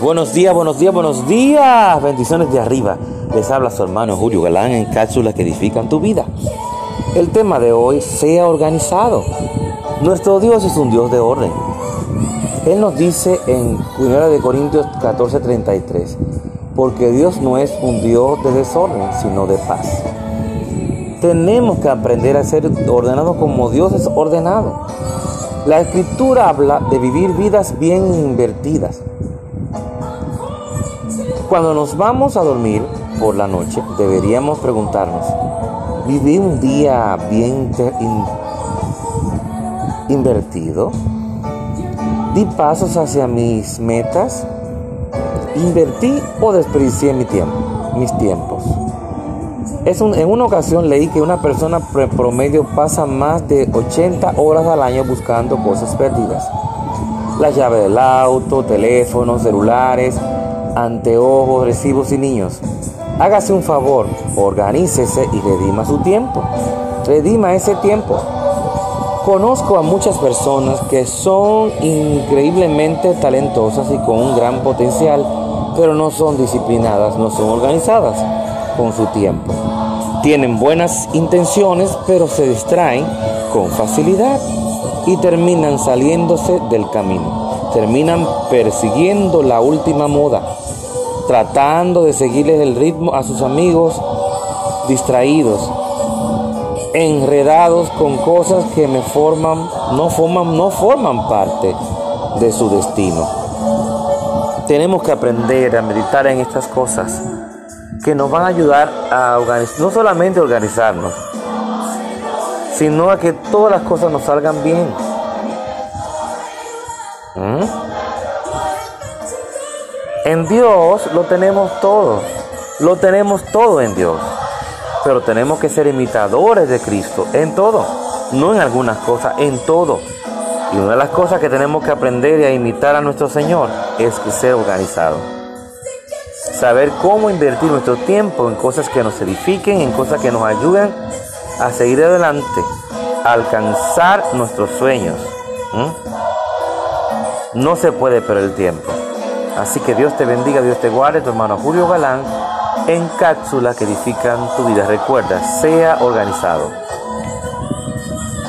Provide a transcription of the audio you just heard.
Buenos días, buenos días, buenos días. Bendiciones de arriba. Les habla su hermano Julio Galán en cápsulas que edifican tu vida. El tema de hoy, sea organizado. Nuestro Dios es un Dios de orden. Él nos dice en 1 Corintios 14:33, porque Dios no es un Dios de desorden, sino de paz. Tenemos que aprender a ser ordenados como Dios es ordenado. La escritura habla de vivir vidas bien invertidas. Cuando nos vamos a dormir por la noche, deberíamos preguntarnos, ¿viví un día bien invertido? ¿Di pasos hacia mis metas? ¿Invertí o desperdicié mi tiempo, mis tiempos? Es en una ocasión leí que una persona promedio pasa más de 80 horas al año buscando cosas perdidas. La llave del auto, teléfonos, celulares, anteojos, recibos y niños. Hágase un favor, organícese y redima su tiempo. Redima ese tiempo. Conozco a muchas personas que son increíblemente talentosas y con un gran potencial, pero no son disciplinadas, no son organizadas con su tiempo. Tienen buenas intenciones, pero se distraen con facilidad y terminan saliéndose del camino terminan persiguiendo la última moda, tratando de seguirles el ritmo a sus amigos distraídos, enredados con cosas que me forman, no forman, no forman parte de su destino. Tenemos que aprender a meditar en estas cosas que nos van a ayudar a organizar, no solamente a organizarnos, sino a que todas las cosas nos salgan bien. ¿Mm? En Dios lo tenemos todo. Lo tenemos todo en Dios. Pero tenemos que ser imitadores de Cristo en todo. No en algunas cosas, en todo. Y una de las cosas que tenemos que aprender y a imitar a nuestro Señor es que ser organizado. Saber cómo invertir nuestro tiempo en cosas que nos edifiquen, en cosas que nos ayuden a seguir adelante, a alcanzar nuestros sueños. No se puede perder el tiempo. Así que Dios te bendiga, Dios te guarde, tu hermano Julio Galán, en cápsulas que edifican tu vida. Recuerda, sea organizado.